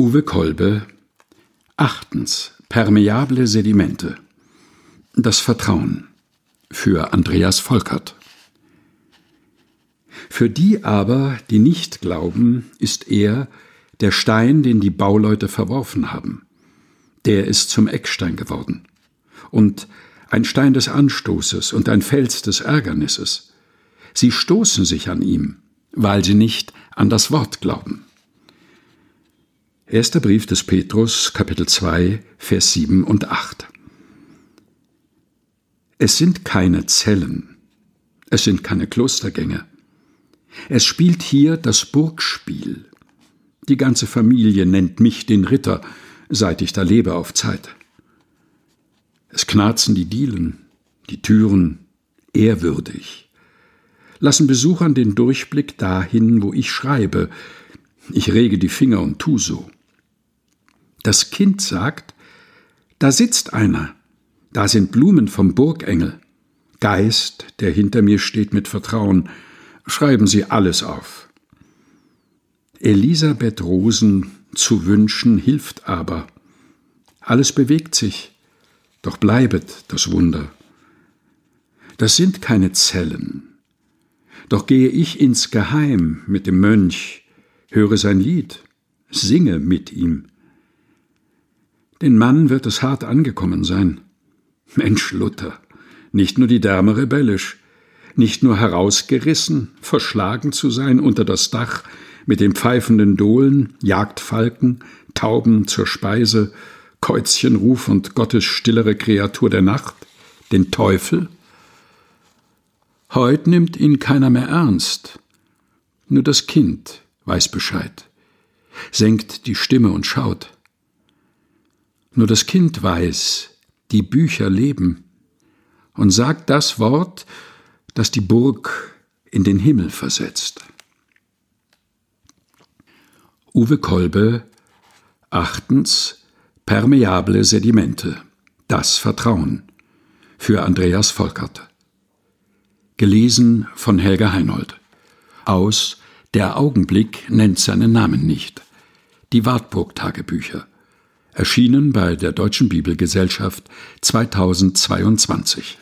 Uwe Kolbe Achtens Permeable Sedimente Das Vertrauen für Andreas Volkert Für die aber, die nicht glauben, ist er der Stein, den die Bauleute verworfen haben. Der ist zum Eckstein geworden. Und ein Stein des Anstoßes und ein Fels des Ärgernisses. Sie stoßen sich an ihm, weil sie nicht an das Wort glauben. Erster Brief des Petrus, Kapitel 2, Vers 7 und 8. Es sind keine Zellen, es sind keine Klostergänge. Es spielt hier das Burgspiel. Die ganze Familie nennt mich den Ritter, seit ich da lebe auf Zeit. Es knarzen die Dielen, die Türen, ehrwürdig, lassen Besuchern den Durchblick dahin, wo ich schreibe. Ich rege die Finger und tu so. Das Kind sagt, da sitzt einer, da sind Blumen vom Burgengel. Geist, der hinter mir steht mit Vertrauen, schreiben Sie alles auf. Elisabeth Rosen zu wünschen hilft aber. Alles bewegt sich, doch bleibet das Wunder. Das sind keine Zellen. Doch gehe ich ins Geheim mit dem Mönch, höre sein Lied, singe mit ihm. Den Mann wird es hart angekommen sein. Mensch Luther, nicht nur die Därme rebellisch, nicht nur herausgerissen, verschlagen zu sein unter das Dach mit den pfeifenden Dohlen, Jagdfalken, Tauben zur Speise, Käuzchenruf und Gottes stillere Kreatur der Nacht, den Teufel? Heut nimmt ihn keiner mehr ernst. Nur das Kind weiß Bescheid, senkt die Stimme und schaut. Nur das Kind weiß, die Bücher leben. Und sagt das Wort, das die Burg in den Himmel versetzt. Uwe Kolbe Achtens Permeable Sedimente Das Vertrauen für Andreas Volkert. Gelesen von Helga Heinold. Aus Der Augenblick nennt seinen Namen nicht. Die Wartburg Tagebücher erschienen bei der Deutschen Bibelgesellschaft 2022